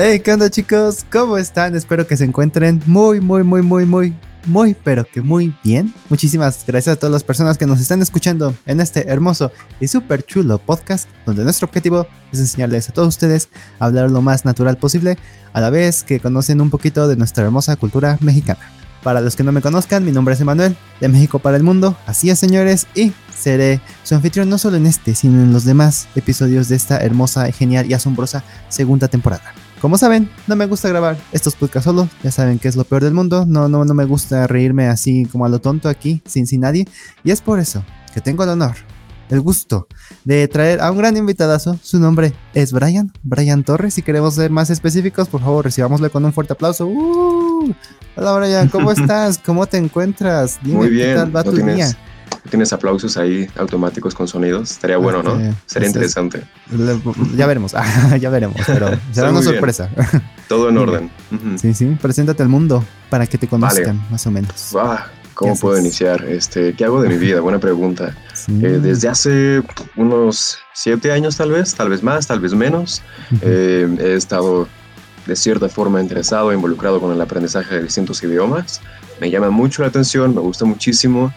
Hey, ¿qué onda chicos? ¿Cómo están? Espero que se encuentren muy, muy, muy, muy, muy, muy, pero que muy bien. Muchísimas gracias a todas las personas que nos están escuchando en este hermoso y súper chulo podcast, donde nuestro objetivo es enseñarles a todos ustedes a hablar lo más natural posible, a la vez que conocen un poquito de nuestra hermosa cultura mexicana. Para los que no me conozcan, mi nombre es Emanuel, de México para el Mundo. Así es, señores, y seré su anfitrión no solo en este, sino en los demás episodios de esta hermosa, genial y asombrosa segunda temporada. Como saben, no me gusta grabar estos podcasts solo, ya saben que es lo peor del mundo, no, no, no me gusta reírme así como a lo tonto aquí, sin, sin nadie, y es por eso que tengo el honor, el gusto de traer a un gran invitadazo, su nombre es Brian, Brian Torres, si queremos ser más específicos, por favor, recibámosle con un fuerte aplauso. ¡Uh! Hola Brian, ¿cómo estás? ¿Cómo te encuentras? Dime, Muy bien, ¿qué tal va tu día? Tienes aplausos ahí automáticos con sonidos. Estaría bueno, ¿no? Sería interesante. ya veremos, ya veremos, pero será una sorpresa. Todo en orden. Sí, sí, preséntate al mundo para que te conozcan, más o menos. ¿Cómo puedo iniciar? Este, ¿Qué hago de mi vida? Buena pregunta. Eh, desde hace unos siete años tal vez, tal vez más, tal vez menos, eh, he estado de cierta forma interesado, involucrado con el aprendizaje de distintos idiomas. Me llama mucho la atención, me gusta muchísimo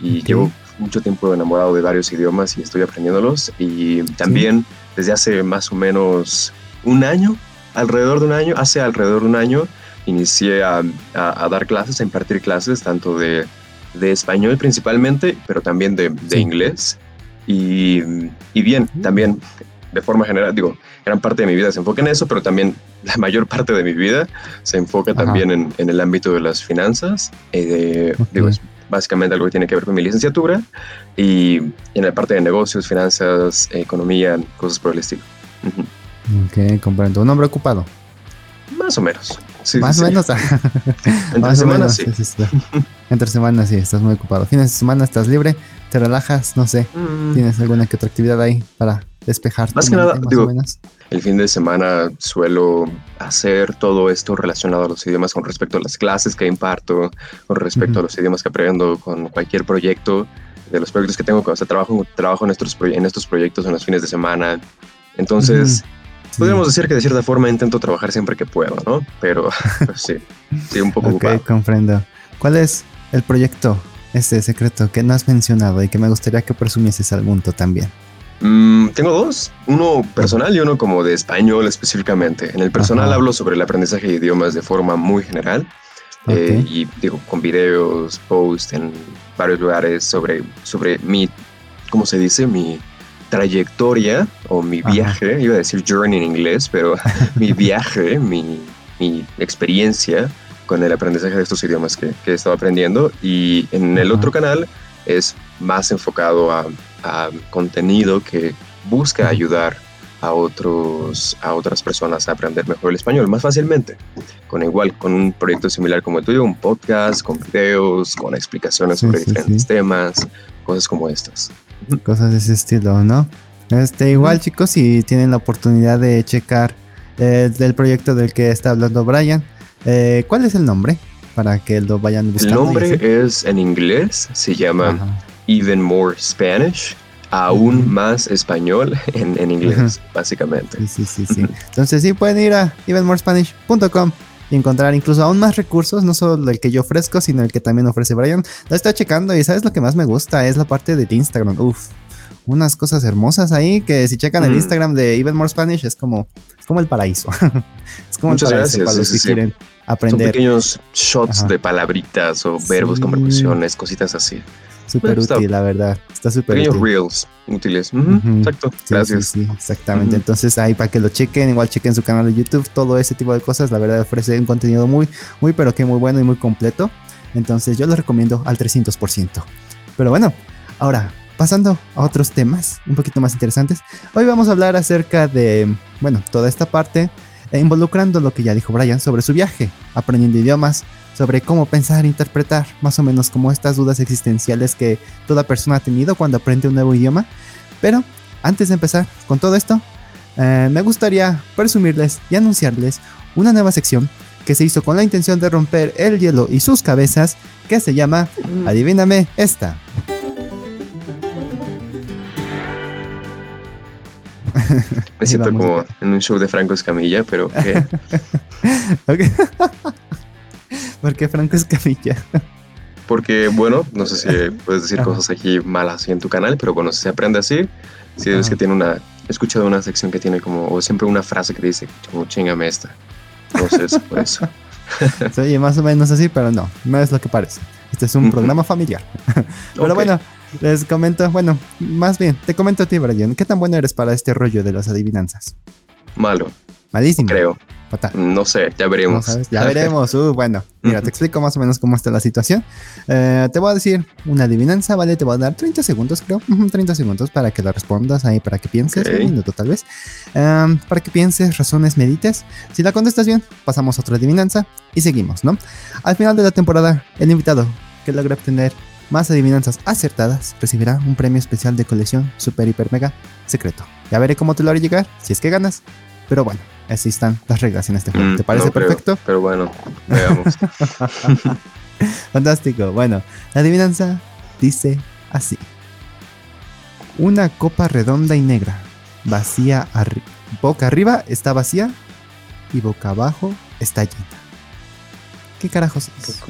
y llevo mucho tiempo enamorado de varios idiomas y estoy aprendiéndolos. Y también desde hace más o menos un año, alrededor de un año, hace alrededor de un año, inicié a, a, dar clases, a impartir clases, tanto de, de, español principalmente, pero también de, de inglés. Y, y, bien, también de forma general, digo, gran parte de mi vida se enfoca en eso, pero también la mayor parte de mi vida se enfoca también en, en, el ámbito de las finanzas. Eh, digo, básicamente algo que tiene que ver con mi licenciatura y en la parte de negocios, finanzas, economía, cosas por el estilo. Ok, comprendo. ¿Un hombre ocupado? Más o menos. Más o menos. Entre semanas, sí. Entre semanas, sí, estás muy ocupado. Fines de semana estás libre, te relajas, no sé. Mm. ¿Tienes alguna que otra actividad ahí para despejar? Más que nada, digo, el fin de semana suelo hacer todo esto relacionado a los idiomas con respecto a las clases que imparto, con respecto a los idiomas que aprendo, con cualquier proyecto de los proyectos que tengo, o sea, trabajo, trabajo en, estos, en estos proyectos en los fines de semana. Entonces, podríamos decir que de cierta forma intento trabajar siempre que puedo, ¿no? Pero pues, sí, sí, un poco Ok, comprendo. ¿Cuál es el proyecto, este secreto que no has mencionado y que me gustaría que presumieses al mundo también? Mm, tengo dos, uno personal y uno como de español específicamente. En el personal hablo sobre el aprendizaje de idiomas de forma muy general eh, y digo con videos, posts en varios lugares sobre, sobre mi, ¿cómo se dice? Mi trayectoria o mi viaje, iba a decir journey en inglés, pero mi viaje, mi, mi, experiencia con el aprendizaje de estos idiomas que, que he estado aprendiendo. Y en el otro canal es más enfocado a contenido que busca ayudar a otros a otras personas a aprender mejor el español más fácilmente. Con igual con un proyecto similar como el tuyo un podcast con videos con explicaciones sobre diferentes temas cosas como estas. Cosas de ese estilo no este igual chicos si tienen la oportunidad de checar eh, del proyecto del que está hablando Brian eh, ¿cuál es el nombre? para que lo vayan buscando. El nombre es en inglés, se llama even more Spanish, aún más español en, en inglés, básicamente. Sí, sí, sí, Entonces sí pueden ir a evenmorespanish.com y encontrar incluso aún más recursos, no solo el que yo ofrezco, sino el que también ofrece Brian. La estoy checando y sabes lo que más me gusta es la parte de Instagram. Uf, unas cosas hermosas ahí que si checan el mm. Instagram de Even More Spanish es como, como el paraíso. es como Muchas el paraíso gracias, para los que quieren aprender. Son pequeños shots de palabritas o verbos con preposiciones, cositas así. Súper útil, la verdad. Está súper útil. reels útiles. Exacto. Gracias. Sí, exactamente. Entonces ahí para que lo chequen, igual chequen su canal de YouTube, todo ese tipo de cosas. La verdad ofrece un contenido muy, muy, pero que muy bueno y muy completo. Entonces yo lo recomiendo al 300%. Pero bueno, ahora pasando a otros temas un poquito más interesantes. Hoy vamos a hablar acerca de, bueno, toda esta parte e involucrando lo que ya dijo Brian sobre su viaje, aprendiendo idiomas, sobre cómo pensar e interpretar, más o menos como estas dudas existenciales que toda persona ha tenido cuando aprende un nuevo idioma. Pero antes de empezar con todo esto, eh, me gustaría presumirles y anunciarles una nueva sección que se hizo con la intención de romper el hielo y sus cabezas, que se llama mm. Adivíname esta. Me siento como en un show de Franco Escamilla, pero ¿qué? ¿Por qué Franco Escamilla? Porque, bueno, no sé si puedes decir cosas aquí malas en tu canal, pero bueno, se aprende así. Si es que tiene una. He escuchado una sección que tiene como. O siempre una frase que dice, como chingame esta. Entonces, por eso. Se oye más o menos así, pero no, no es lo que parece. Este es un programa familiar. pero bueno, les comento, bueno, más bien, te comento a ti, Brian, ¿qué tan bueno eres para este rollo de las adivinanzas? Malo. Malísimo. Creo. No sé, ya veremos. ya veremos. Uh, bueno, mira, te explico más o menos cómo está la situación. Eh, te voy a decir una adivinanza, ¿vale? Te voy a dar 30 segundos, creo. 30 segundos para que la respondas ahí, para que pienses, un minuto tal vez. Em, para que pienses, razones, medites. Si la contestas bien, pasamos a otra adivinanza y seguimos, ¿no? Al final de la temporada, el invitado que logre obtener más adivinanzas acertadas recibirá un premio especial de colección super, hiper, mega secreto. Ya veré cómo te lo haré llegar, si es que ganas. Pero bueno, así están las reglas en este juego. Mm, ¿Te parece perfecto? pero bueno, veamos. Fantástico. Bueno, la adivinanza dice así. Una copa redonda y negra, vacía boca arriba está vacía y boca abajo está llena. ¿Qué carajos es?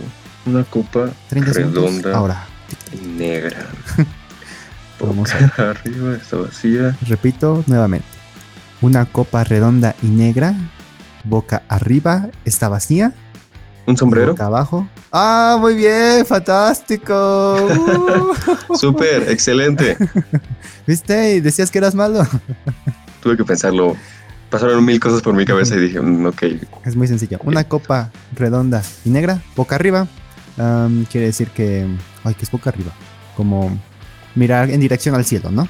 Una copa redonda Ahora. y negra. Vamos a... arriba está vacía. Repito nuevamente. Una copa redonda y negra, boca arriba, está vacía. ¿Un sombrero? Boca abajo. Ah, muy bien, fantástico. Súper, excelente. ¿Viste? Y decías que eras malo. Tuve que pensarlo. Pasaron mil cosas por mi cabeza y dije, mm, ok. Es muy sencillo. Una copa redonda y negra, boca arriba. Quiere decir que. Ay, que es boca arriba. Como mirar en dirección al cielo, ¿no?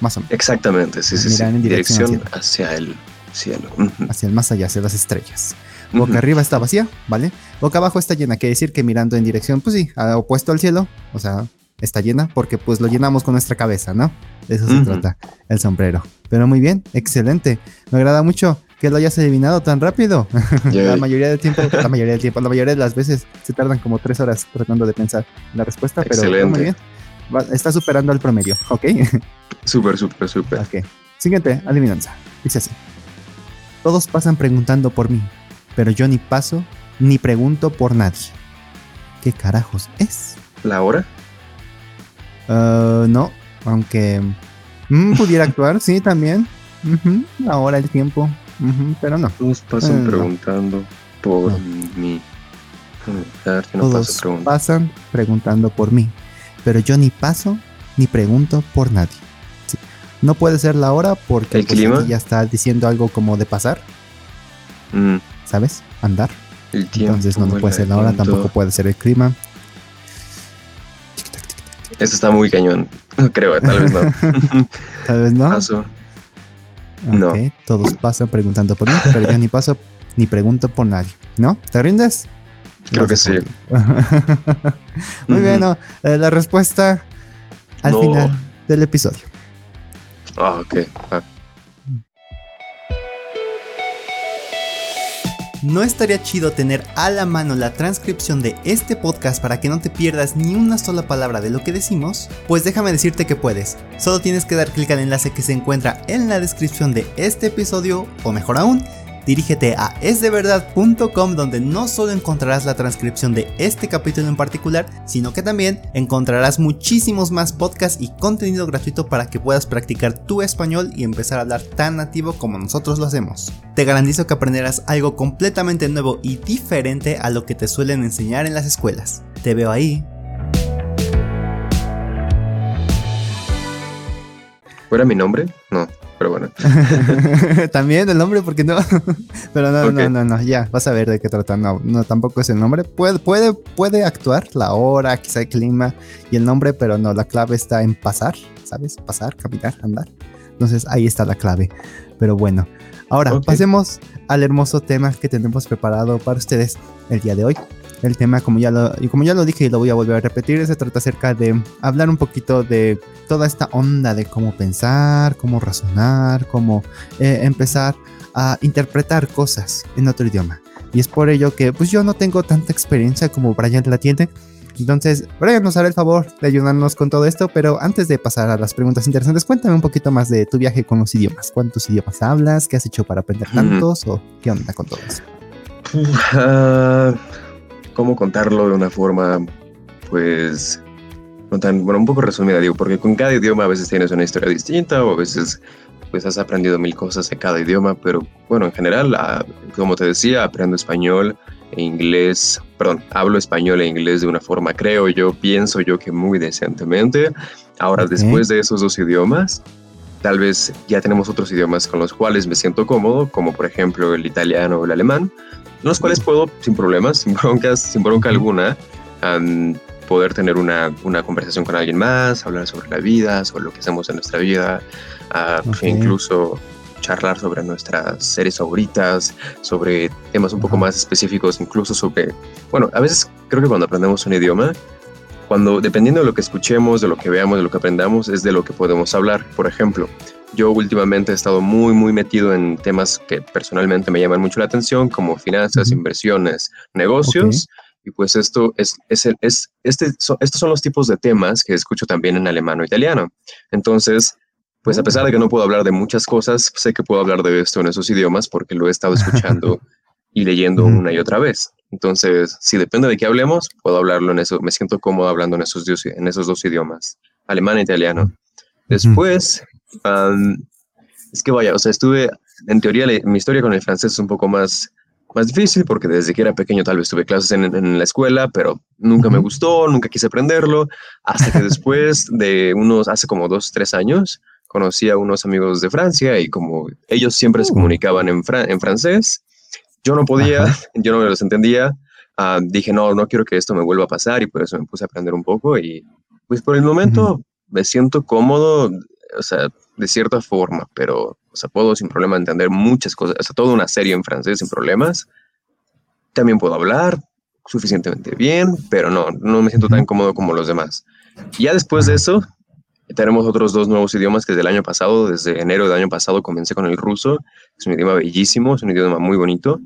Más o menos. Exactamente, sí, sí, sí. En dirección, hacia el cielo. Hacia el más allá, hacia las estrellas. Boca arriba está vacía, ¿vale? Boca abajo está llena, quiere decir que mirando en dirección, pues sí, opuesto al cielo, o sea, está llena porque pues lo llenamos con nuestra cabeza, ¿no? De eso se trata el sombrero. Pero muy bien, excelente. Me agrada mucho que lo hayas adivinado tan rápido. la mayoría del tiempo, la mayoría del tiempo, la mayoría de las veces se tardan como tres horas tratando de pensar la respuesta, pero muy bien. está superando el promedio, ¿ok? Súper, súper, súper. Ok. Siguiente adivinanza. Dice así. Todos pasan preguntando por mí, pero yo ni paso ni pregunto por nadie. ¿Qué carajos es? ¿La hora? Uh, no, aunque mm, pudiera actuar, sí, también. La hora, el tiempo, pero no. Todos pasan eh, preguntando por mí. Todos pasan preguntando por mí, pero yo ni paso ni pregunto por nadie. No puede ser la hora porque ¿El pues, clima? ya está diciendo algo como de pasar. Mm. ¿Sabes? Andar. El tiempo, Entonces no, puede ser la hora, tampoco puede ser el clima. Eso está muy cañón. Creo, tal vez no. tal vez no. Paso. No. Todos pasan preguntando por mí, pero yo ni paso ni pregunto por nadie. ¿No? ¿Te rindes? Creo que sí. muy bien, no. Eh, la respuesta al final del episodio. Ah, ok. Ah. ¿No estaría chido tener a la mano la transcripción de este podcast para que no te pierdas ni una sola palabra de lo que decimos? Pues déjame decirte que puedes. Solo tienes que dar clic al enlace que se encuentra en la descripción de este episodio, o mejor aún, dirígete a esdeverdad.com donde no solo encontrarás la transcripción de este capítulo en particular, sino que también encontrarás muchísimos más podcasts y contenido gratuito para que puedas practicar tu español y empezar a hablar tan nativo como nosotros lo hacemos. Te garantizo que aprenderás algo completamente nuevo y diferente a lo que te suelen enseñar en las escuelas. Te veo ahí. ¿Fuera mi nombre? No pero bueno. También el nombre, porque no. pero no, no, no, no, ya, vas a ver de qué trata. No, no, tampoco es el nombre. Puede, puede, puede actuar la hora, quizá el clima y el nombre, pero no, la clave está en pasar, ¿sabes? Pasar, caminar, andar. Entonces ahí está la clave. Pero bueno, ahora pasemos al hermoso tema que tenemos preparado para ustedes el día de hoy. El tema, como ya lo, y como ya lo dije y lo voy a volver a repetir, se trata acerca de hablar un poquito de toda esta onda de cómo pensar, cómo razonar, cómo eh, empezar a interpretar cosas en otro idioma. Y es por ello que pues yo no tengo tanta experiencia como Brian la tiene, Entonces, Brian nos hará el favor de ayudarnos con todo esto, pero antes de pasar a las preguntas interesantes, cuéntame un poquito más de tu viaje con los idiomas. ¿Cuántos idiomas hablas? ¿Qué has hecho para aprender tantos? ¿O qué onda con todo eso? Ah, ¿Cómo contarlo de una forma, pues, no tan, bueno, un poco resumida, digo, porque con cada idioma a veces tienes una historia distinta o a veces pues has aprendido mil cosas de cada idioma, pero bueno, en general, ah, como te decía, aprendo español e inglés, perdón, hablo español e inglés de una forma, creo yo, pienso yo que muy decentemente. Ahora, después de esos dos idiomas, tal vez ya tenemos otros idiomas con los cuales me siento cómodo, como por ejemplo el italiano o el alemán, los cuales puedo, sin problemas, sin broncas, sin bronca alguna, poder tener una, una, conversación con alguien más, hablar sobre la vida, sobre lo que hacemos en nuestra vida, incluso charlar sobre nuestras series favoritas, sobre temas un poco más específicos, incluso sobre, bueno, a veces creo que cuando aprendemos un idioma, cuando dependiendo de lo que escuchemos, de lo que veamos, de lo que aprendamos, es de lo que podemos hablar. Por ejemplo, yo últimamente he estado muy, muy metido en temas que personalmente me llaman mucho la atención, como finanzas, inversiones, negocios. Y pues esto es, es, es este, estos son los tipos de temas que escucho también en alemán o italiano. Entonces, pues a pesar de que no puedo hablar de muchas cosas, sé que puedo hablar de esto en esos idiomas porque lo he estado escuchando y leyendo una y otra vez. Entonces, si depende de qué hablemos, puedo hablarlo en eso. Me siento cómodo hablando en esos, en esos dos idiomas, alemán e italiano. Después, es que vaya, o sea, estuve, en teoría, mi historia con el francés es un poco más, más difícil porque desde que era pequeño tal vez tuve clases en, la escuela, pero nunca me gustó, nunca quise aprenderlo, hasta que después de unos, hace como dos, tres años, conocí a unos amigos de Francia y como ellos siempre se uh. comunicaban en, en francés, yo no podía, yo no me los entendía, ah, dije, no, no quiero que esto me vuelva a pasar y por eso me puse a aprender un poco y pues por el momento me siento cómodo, o sea, de cierta forma, pero, o sea, puedo sin problema entender muchas cosas, o sea, toda una serie en francés sin problemas. También puedo hablar suficientemente bien, pero no, no me siento tan cómodo como los demás. Ya después de eso, tenemos otros dos nuevos idiomas que desde el año pasado, desde enero del año pasado, comencé con el ruso. Es un idioma bellísimo, es un idioma muy bonito.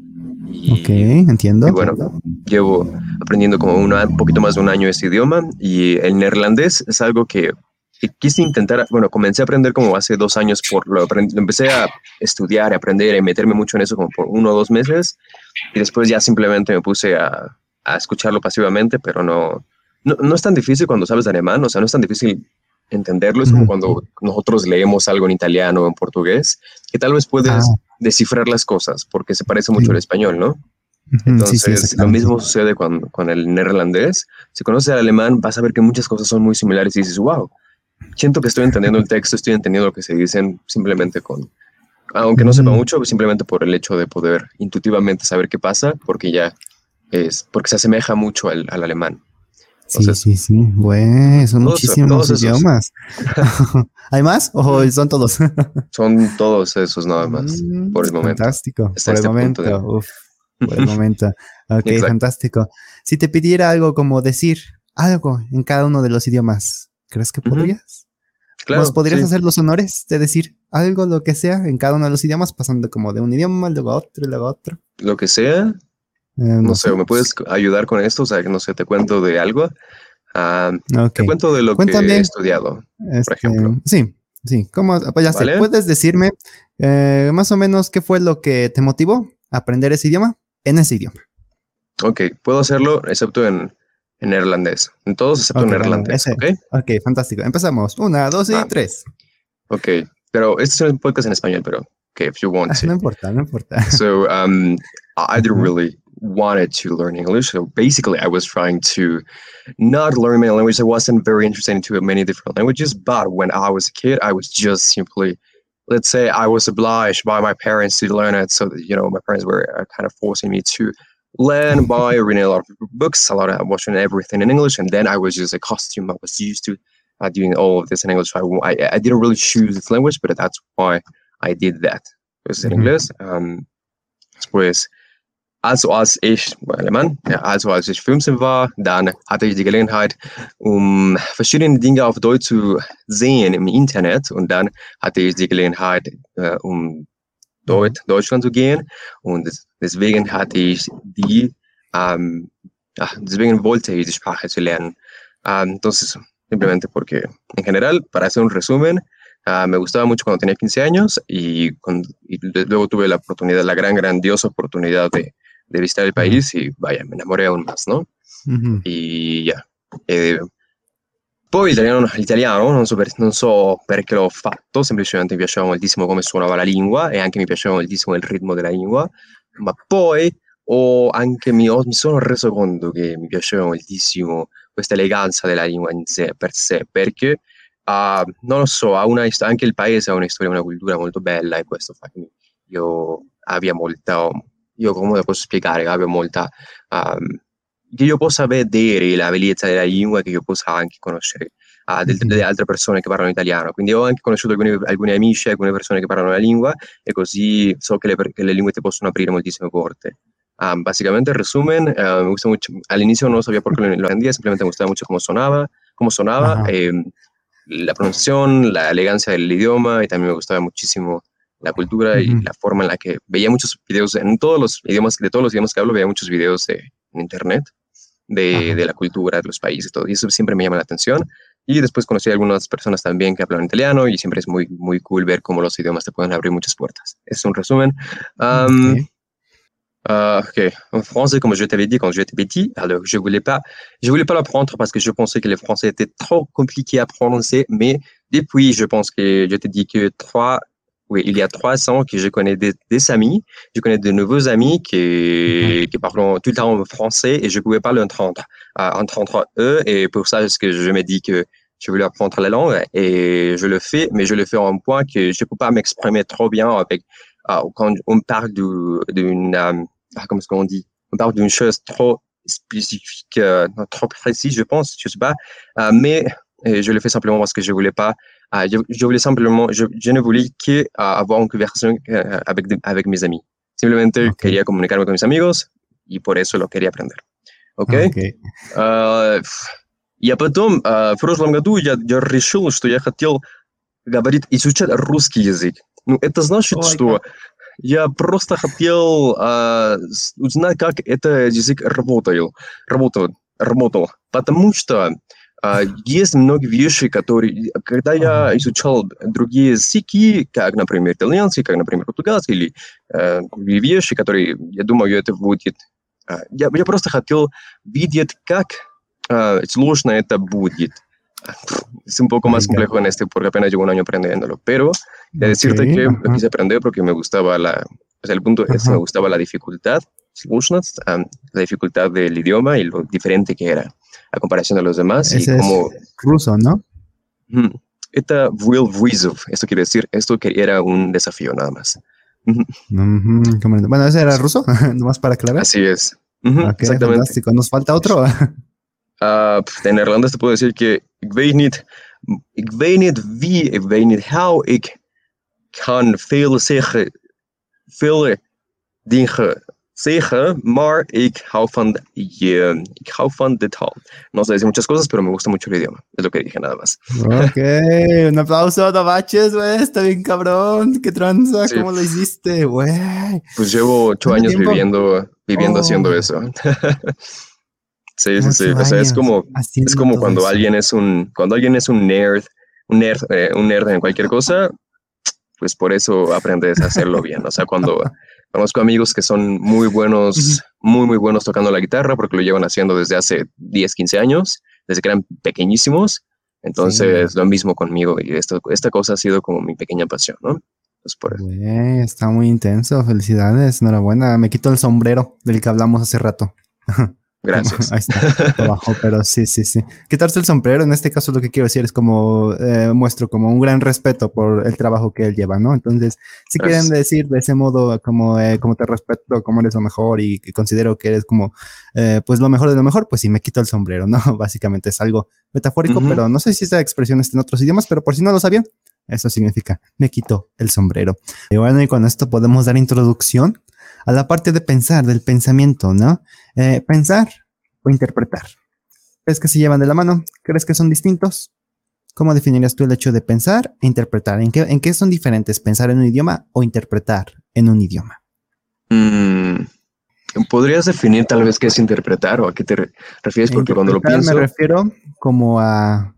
Y, ok, entiendo. Y bueno, llevo aprendiendo como un poquito más de un año este idioma y el neerlandés es algo que, quise intentar, bueno, comencé a aprender como hace dos años, por lo, empecé a estudiar, a aprender, a meterme mucho en eso como por uno o dos meses y después ya simplemente me puse a, a escucharlo pasivamente, pero no, no, no, es tan difícil cuando sabes alemán, o sea, no es tan difícil entenderlo. Es como cuando nosotros leemos algo en italiano o en portugués, que tal vez puedes ah. descifrar las cosas porque se parece mucho al español, ¿no? Entonces, lo mismo sucede con, con, el neerlandés. Si conoces el alemán, vas a ver que muchas cosas son muy similares y dices, wow, siento que estoy entendiendo el texto, estoy entendiendo lo que se dicen simplemente con, aunque no sepa mucho, simplemente por el hecho de poder intuitivamente saber qué pasa, porque ya es, porque se asemeja mucho al, al alemán. Sí, sí, sí. Bueno, son muchísimos idiomas. ¿Hay más o son todos? son todos esos nada más, mm, por el momento. Fantástico, por el este momento. por el momento. Ok, fantástico. Si te pidiera algo como decir algo en cada uno de los idiomas, ¿crees que podrías? Claro. ¿Podrías hacer los honores de decir algo, lo que sea, en cada uno de los idiomas, pasando como de un idioma, luego a otro, luego a otro? Lo que sea, eh, no, sé, ¿me puedes ayudar con esto? O sea, que no sé, te cuento de algo. Ah, te cuento de lo que he estudiado, por este, ejemplo. Sí, sí. ¿Cómo? Pues ya sé, ¿puedes decirme eh, más o menos qué fue lo que te motivó a aprender ese idioma en ese idioma? Ok, puedo hacerlo excepto en, en neerlandés. En todos excepto en neerlandés. okay. ok, fantástico. Empezamos. Una, dos y ah. tres. Ok, pero este es un podcast en español, pero okay, if you want to. No importa, no importa. So, um, I didn't really wanted to learn English. So basically, I was trying to not learn many languages. I wasn't very interested into many different languages. But when I was a kid, I was just simply, let's say, I was obliged by my parents to learn it. So that, you know, my parents were uh, kind of forcing me to learn by reading a lot of books, a lot of watching everything in English, and then I was just a costume. I was used to uh, doing all of this in English. So I, I, I, didn't really choose this language, but that's why I did that. It was in mm-hmm. English. Um, pues Also als ich, Alemán, also als ich 15 war, dann hatte ich die Gelegenheit, um verschiedene Dinge auf Deutsch zu sehen im Internet. Und dann hatte ich die Gelegenheit, äh, um Deut Deutschland zu gehen. Und deswegen hatte ich die ähm, ah, deswegen wollte ich die Sprache zu lernen. Ah, entonces, simplemente porque, en general, para hacer un resumen, ah, me gustaba mucho cuando tenía 15 años y, luego tuve la oportunidad, la gran, grandiosa oportunidad de, de visitar el país y vaya, me enamoré aún más, ¿no? Y ya. Eh, Poi l'italiano, l'italiano non, so per, non, so perché l'ho fatto, semplicemente mi piaceva moltissimo come suonava la lingua e anche mi piaceva moltissimo il ritmo della lingua, ma poi anche mi, mi sono reso conto che mi piaceva moltissimo questa eleganza della lingua in sé, per sé, perché uh, non lo so, una, anche il paese ha una storia, una cultura molto bella e questo fa che io abbia molta, io come posso spiegare, abbia molta... Um, che io possa vedere la bellezza della lingua, che io possa anche conoscere uh, del, delle altre persone che parlano italiano. Quindi ho anche conosciuto alcuni, alcuni, amici, alcune persone che parlano la lingua e così so che le, che le lingue ti possono aprire moltissime porte. Um, básicamente, en resumen, uh, me gusta mucho. Al inicio no sabía por qué lo, aprendía, simplemente me gustaba mucho cómo sonaba, cómo sonaba, eh, la pronunciación, la elegancia del idioma y también me gustaba muchísimo la cultura uh -huh. y la forma en la que veía muchos videos en todos los idiomas, de todos los idiomas que hablo, veía muchos videos de, en internet de, de, la cultura de los países, todo. Y eso siempre me llama la atención. Y después conocí a algunas personas también que hablan italiano y siempre es muy, muy cool ver cómo los idiomas te pueden abrir muchas puertas. Es un resumen. Um, okay. Uh, ok, en français, comme je t'avais dit quand j'étais petit, alors je voulais pas, je voulais pas l'apprendre parce que je pensais que le français était trop compliqué à prononcer, mais depuis, je pense que je te dis que trois, oui, il y a trois ans que je connais des, des amis, je connais de nouveaux amis qui, -hmm. qui parlent tout le temps français et je pouvais pas l'entendre, euh, entendre eux, et pour ça, ce que je me dis que je voulais apprendre la langue et je le fais, mais je le fais en point que je peux pas m'exprimer trop bien avec, euh, quand on parle d'une, euh, comment est-ce qu'on dit, on parle d'une chose trop spécifique, euh, trop précise, je pense, je sais pas, euh, mais je le fais simplement parce que je voulais pas, euh, je, je, voulais simplement, je, je ne voulais que avoir une conversation avec, avec mes amis. Simplemente okay. quería comunicarme con mis amigos y por eso lo quería aprender. ¿Ok? okay. Uh, я потом, uh, в прошлом году я, я решил, что я хотел говорить, изучать русский язык. Ну, это значит, Ой, что как... я просто хотел uh, узнать, как это язык работал, работал, работал. Потому что Uh, есть многие вещи, которые, когда я изучал другие языки, как, например, итальянский, как, например, португальский, или uh, вещи, которые, я думаю, это будет... Uh, я, я просто хотел видеть, как uh, сложно это будет. Es un poco más complejo en este porque apenas llevo un año aprendiéndolo, pero de decirte okay, que uh -huh. lo quise aprender porque me gustaba la, o sea, el punto uh -huh. es que me gustaba la dificultad, um, la dificultad del idioma y lo diferente que era a comparación de los demás. Ese y como, es ruso, ¿no? Esta will Vizov, esto quiere decir, esto que era un desafío nada más. Mm -hmm, bueno, ese era ruso, nomás para aclarar. Así es. Uh ah, -huh, okay, exactamente. Fantástico. ¿Nos falta otro? uh, en Irlanda te puedo decir que ik weet niet, ik weet niet wie, ik weet niet how, ik kan veel zeggen, veel dingen zeggen, maar ik hou van, yeah, ik hou van de taal. No sé decir muchas cosas, pero me gusta mucho el idioma. Es lo que dije nada más. Ok, un aplauso a Baches, güey. Está bien cabrón. Qué tranza, sí. ¿cómo lo hiciste, güey? Pues llevo ocho años tiempo? viviendo, viviendo oh. haciendo eso. sí, sí, sí. O sea, es como, es como cuando eso. alguien es un, cuando alguien es un nerd, un nerd, eh, un nerd en cualquier cosa, pues por eso aprendes a hacerlo bien. O sea, cuando Conozco amigos que son muy buenos, uh -huh. muy, muy buenos tocando la guitarra porque lo llevan haciendo desde hace 10, 15 años, desde que eran pequeñísimos. Entonces, sí. lo mismo conmigo y esto, esta cosa ha sido como mi pequeña pasión, ¿no? Pues por eso. Bien, está muy intenso, felicidades, enhorabuena. Me quito el sombrero del que hablamos hace rato. Gracias. Ahí está, abajo, pero sí, sí, sí. Quitarse el sombrero, en este caso lo que quiero decir es como, eh, muestro como un gran respeto por el trabajo que él lleva, ¿no? Entonces, si Gracias. quieren decir de ese modo como, eh, como te respeto, como eres lo mejor y que considero que eres como, eh, pues lo mejor de lo mejor, pues sí, me quito el sombrero, ¿no? Básicamente es algo metafórico, uh -huh. pero no sé si esta expresión está en otros idiomas, pero por si no lo sabían, eso significa, me quito el sombrero. Y bueno, y con esto podemos dar introducción a la parte de pensar, del pensamiento, ¿no? Eh, pensar o interpretar. ¿Crees que se llevan de la mano? ¿Crees que son distintos? ¿Cómo definirías tú el hecho de pensar e interpretar? ¿En qué, en qué son diferentes pensar en un idioma o interpretar en un idioma? Mm, ¿Podrías definir tal vez qué es interpretar o a qué te refieres? Porque cuando lo pienso... Me refiero como a,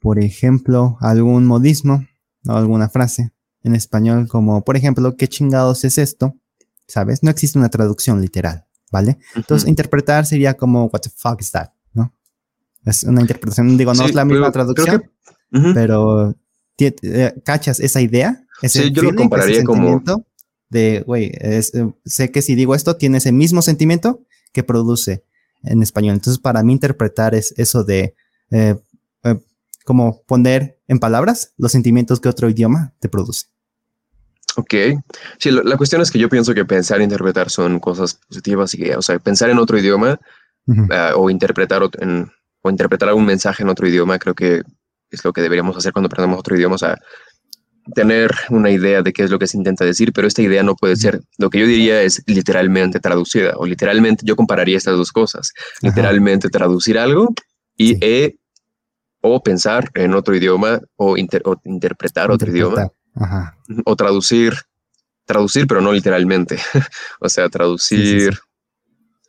por ejemplo, algún modismo o alguna frase en español como, por ejemplo, ¿qué chingados es esto? ¿Sabes? No existe una traducción literal, ¿vale? Entonces, interpretar sería como, what the fuck is that? ¿No? Es una interpretación, digo, no es la misma traducción, pero eh, ¿cachas esa idea? Ese sí, yo lo compararía como de, güey, eh, sé que si digo esto, tiene ese mismo sentimiento que produce en español. Entonces, para mí interpretar es eso de eh, eh, como poner en palabras los sentimientos que otro idioma te produce. Ok. Sí, la cuestión es que yo pienso que pensar e interpretar son cosas positivas y que, o sea, pensar en otro idioma o interpretar en, o interpretar algún mensaje en otro idioma, creo que es lo que deberíamos hacer cuando aprendemos otro idioma. O sea, tener una idea de qué es lo que se intenta decir, pero esta idea no puede ser, lo que yo diría es literalmente traducida, o literalmente, yo compararía estas dos cosas, literalmente traducir algo y e, o pensar en otro idioma o, interpretar otro idioma, o traducir, traducir, pero no literalmente, o sea, traducir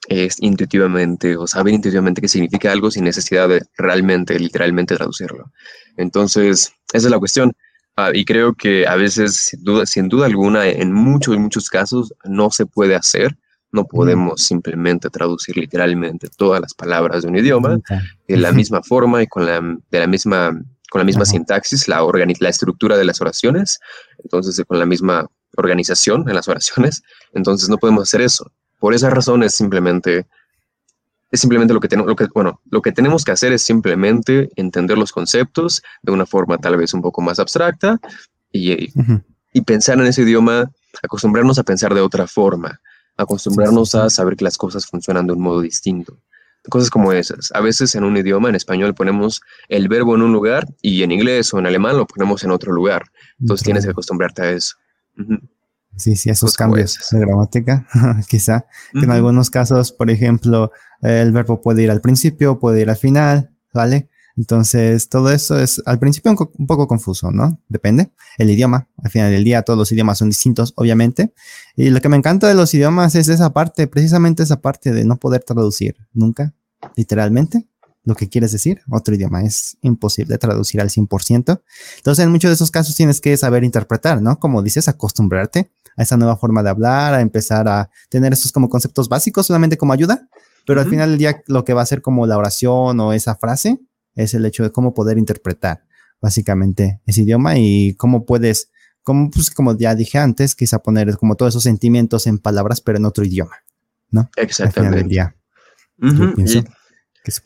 es intuitivamente o saber intuitivamente qué significa algo sin necesidad de realmente, literalmente traducirlo. Entonces, esa es la cuestión. Ah, y creo que a veces, sin duda, sin duda alguna, en muchos, muchos casos no se puede hacer. No podemos simplemente traducir literalmente todas las palabras de un idioma de la misma forma y con la, de la misma, con la misma sintaxis, la, la estructura de las oraciones, entonces con la misma organización en las oraciones. Entonces no podemos hacer eso. Por esa razón es simplemente es simplemente lo que tenemos, lo que, bueno, lo que tenemos que hacer es simplemente entender los conceptos de una forma tal vez un poco más abstracta y, y pensar en ese idioma, acostumbrarnos a pensar de otra forma, acostumbrarnos a saber que las cosas funcionan de un modo distinto. Cosas como esas. A veces en un idioma, en español, ponemos el verbo en un lugar y en inglés o en alemán lo ponemos en otro lugar. Entonces tienes que acostumbrarte a eso. Sí, sí, esos cambios de gramática, quizá. En algunos casos, por ejemplo, el verbo puede ir al principio, puede ir al final, ¿vale? Entonces, todo eso es al principio un, poco confuso, ¿no? Depende. El idioma, al final del día, todos los idiomas son distintos, obviamente. Y lo que me encanta de los idiomas es esa parte, precisamente esa parte de no poder traducir nunca, literalmente, lo que quieres decir, otro idioma. Es imposible traducir al 100%. Entonces, en muchos de esos casos tienes que saber interpretar, ¿no? Como dices, acostumbrarte a esa nueva forma de hablar, a empezar a tener estos como conceptos básicos solamente como ayuda, pero al final del día lo que va a ser como la oración o esa frase es el hecho de cómo poder interpretar básicamente ese idioma y cómo puedes, como, pues, como ya dije antes, quizá poner como todos esos sentimientos en palabras, pero en otro idioma, ¿no? Exactamente. Al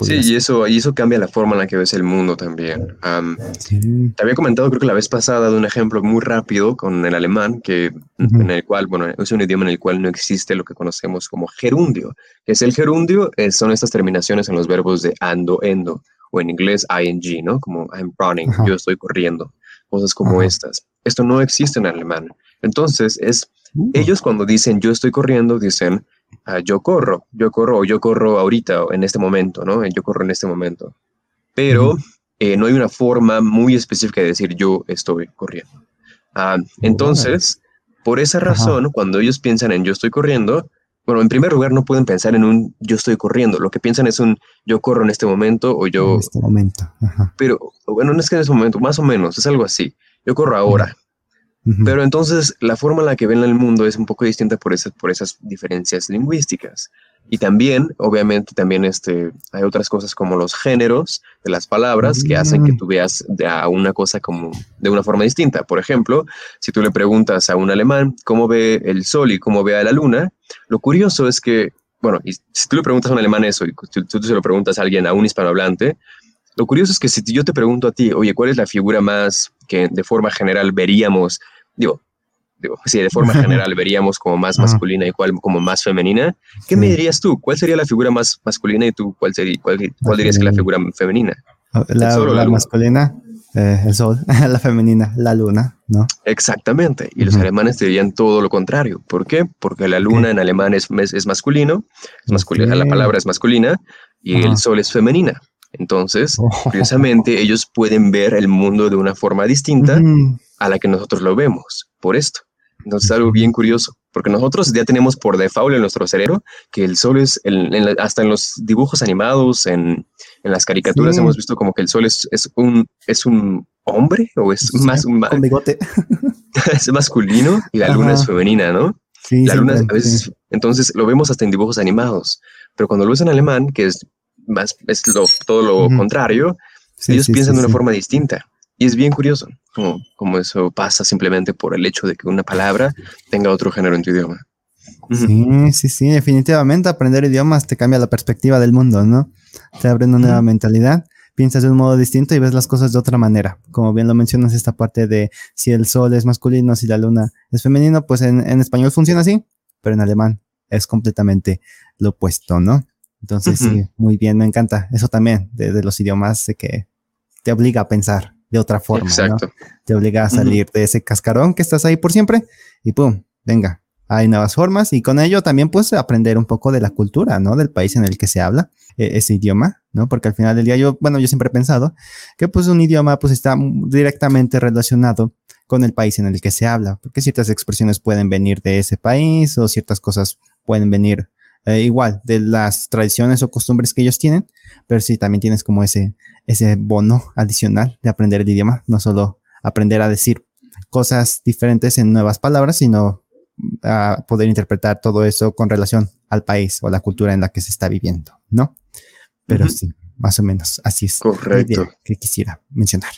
Sí, y eso, y eso cambia la forma en la que ves el mundo también. Te había comentado, creo que la vez pasada, de un ejemplo muy rápido con el alemán, que, en el cual, bueno, es un idioma en el cual no existe lo que conocemos como gerundio. es el gerundio? son estas terminaciones en los verbos de ando, endo, o en inglés ing, ¿no? Como I'm running, yo estoy corriendo, cosas como estas. Esto no existe en alemán. Entonces, es, uh. ellos cuando dicen yo estoy corriendo, dicen Ah, yo corro, yo corro, yo corro ahorita, en este momento, ¿no? Yo corro en este momento. Pero eh, no hay una forma muy específica de decir yo estoy corriendo. Ah, entonces, por esa razón, cuando ellos piensan en yo estoy corriendo, bueno, en primer lugar no pueden pensar en un yo estoy corriendo, lo que piensan es un yo corro en este momento o yo... En este momento. Pero, bueno, no es que en ese momento, más o menos, es algo así. Yo corro ahora. Pero entonces la forma en la que ven el mundo es un poco distinta por esas, por esas diferencias lingüísticas. Y también, obviamente, también este, hay otras cosas como los géneros de las palabras que hacen que mm. tú veas a una cosa como de una forma distinta. Por ejemplo, si tú le preguntas a un alemán cómo ve el sol y cómo ve a la luna, lo curioso es que, bueno, y si tú le preguntas a un alemán eso y tú, tú se lo preguntas a alguien, a un hispanohablante, lo curioso es que si yo te pregunto a ti, oye, ¿cuál es la figura más que de forma general veríamos digo, digo, si de forma general veríamos como más masculina y cuál como más femenina, ¿qué me dirías tú? ¿Cuál sería la figura más masculina y tú cuál sería cuál, cuál dirías que la figura femenina? Ah, la, masculina, eh, el sol, la femenina, la luna, ¿no? Exactamente. Y los alemanes dirían todo lo contrario. ¿Por qué? Porque la luna en alemán es, es, masculino, es masculina, la palabra es masculina y el sol es femenina. Entonces, oh. curiosamente, ellos pueden ver el mundo de una forma distinta a la que nosotros lo vemos por esto. Entonces, algo bien curioso. porque nosotros ya tenemos por default en nuestro cerebro que el sol es, el, hasta en los dibujos animados, en, en las caricaturas hemos visto como que el sol es, es, un, es un hombre o es más un bigote. es masculino y la luna es femenina, ¿no? Sí, la luna a veces, entonces lo vemos hasta en dibujos animados, pero cuando lo ves en alemán, que es más, es todo lo contrario, ellos piensan de una forma distinta. Y es bien curioso como, como, eso pasa simplemente por el hecho de que una palabra tenga otro género en tu idioma. Sí, sí, sí, definitivamente aprender idiomas te cambia la perspectiva del mundo, ¿no? Te abre una nueva mentalidad, piensas de un modo distinto y ves las cosas de otra manera. Como bien lo mencionas, esta parte de si el sol es masculino, si la luna es femenino, pues en, en español funciona así, pero en alemán es completamente lo opuesto, ¿no? Entonces, sí, muy bien, me encanta eso también de, de los idiomas, de que te obliga a pensar de otra forma. Exacto. Te obliga a salir de ese cascarón que estás ahí por siempre y pum, venga, hay nuevas formas y con ello también puedes aprender un poco de la cultura, ¿no? Del país en el que se habla e-, ese idioma, ¿no? Porque al final del día yo, bueno, yo siempre he pensado que pues un idioma pues está directamente relacionado con el país en el que se habla, porque ciertas expresiones pueden venir de ese país o ciertas cosas pueden venir eh, igual de las tradiciones o costumbres que ellos tienen, pero sí también tienes como ese, ese bono adicional de aprender el idioma, no solo aprender a decir cosas diferentes en nuevas palabras, sino a poder interpretar todo eso con relación al país o la cultura en la que se está viviendo, ¿no? Pero sí, más o menos así es. Correcto. Que quisiera mencionar.